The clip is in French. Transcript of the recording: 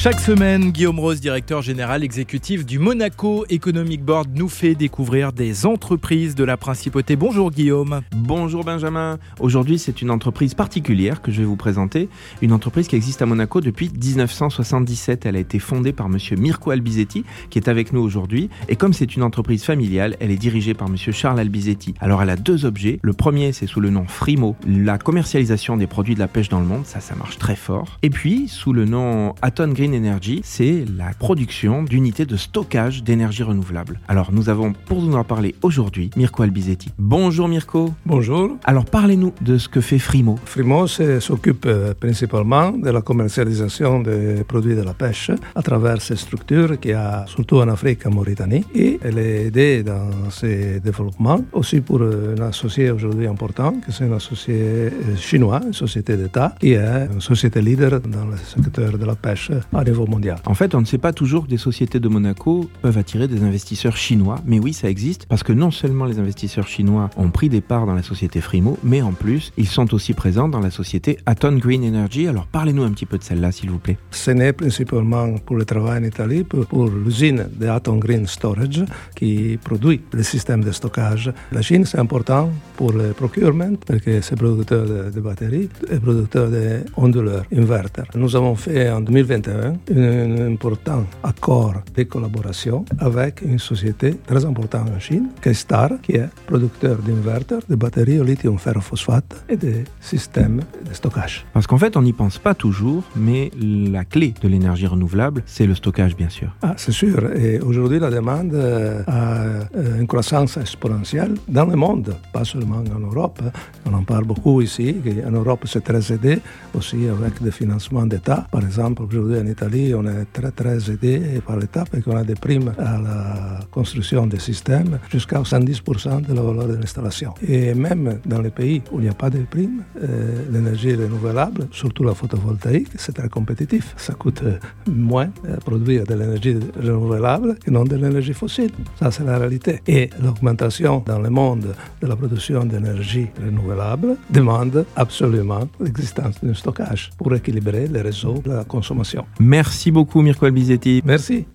Chaque semaine, Guillaume Rose, directeur général exécutif du Monaco Economic Board, nous fait découvrir des entreprises de la principauté. Bonjour Guillaume. Bonjour Benjamin. Aujourd'hui, c'est une entreprise particulière que je vais vous présenter. Une entreprise qui existe à Monaco depuis 1977. Elle a été fondée par monsieur Mirko Albizetti, qui est avec nous aujourd'hui. Et comme c'est une entreprise familiale, elle est dirigée par monsieur Charles Albizetti. Alors, elle a deux objets. Le premier, c'est sous le nom Frimo, la commercialisation des produits de la pêche dans le monde. Ça, ça marche très fort. Et puis, sous le nom Aton Green Energy, c'est la production d'unités de stockage d'énergie renouvelable. Alors nous avons pour nous en parler aujourd'hui Mirko Albizetti. Bonjour Mirko. Bonjour. Alors parlez-nous de ce que fait Frimo. Frimo s'occupe euh, principalement de la commercialisation des produits de la pêche à travers ces structures qui a surtout en Afrique, en Mauritanie, et elle est aidée dans ces développements aussi pour euh, un associé aujourd'hui important, qui c'est un associé euh, chinois, une société d'État, qui est une société leader dans le secteur de la pêche niveau mondial. En fait, on ne sait pas toujours que des sociétés de Monaco peuvent attirer des investisseurs chinois, mais oui, ça existe parce que non seulement les investisseurs chinois ont pris des parts dans la société Frimo, mais en plus, ils sont aussi présents dans la société Aton Green Energy. Alors parlez-nous un petit peu de celle-là, s'il vous plaît. C'est né principalement pour le travail en Italie, pour, l'usine de Aton Green Storage qui produit le système de stockage. La Chine, c'est important pour le procurement parce que c'est producteur de, de batteries et producteur d'onduleurs, inverters. Nous avons fait en 2021 un important accord de collaboration avec une société très importante en Chine, qui est Star, qui est producteur d'inverters, de batteries au lithium ferrophosphate et de systèmes de stockage. Parce qu'en fait, on n'y pense pas toujours, mais la clé de l'énergie renouvelable, c'est le stockage, bien sûr. Ah, c'est sûr. Et aujourd'hui, la demande euh, a euh, une croissance exponentielle dans le monde, pas seulement en Europe. On en parle beaucoup ici. En Europe, c'est très aidé aussi avec des financements d'État. Par exemple, aujourd'hui en Italie, on est très très aidé par l'État parce qu'on a des primes à la construction des systèmes jusqu'à 70% de la valeur de l'installation. Et même dans les pays où il n'y a pas de primes, euh, l'énergie renouvelable, surtout la photovoltaïque, c'est très compétitif. Ça coûte moins à produire de l'énergie renouvelable que non de l'énergie fossile. Ça, c'est la réalité. Et l'augmentation dans le monde de la production d'énergie renouvelable demande absolument l'existence d'un stockage pour équilibrer les réseaux de la consommation. Merci beaucoup Mirko Albizetti. Merci.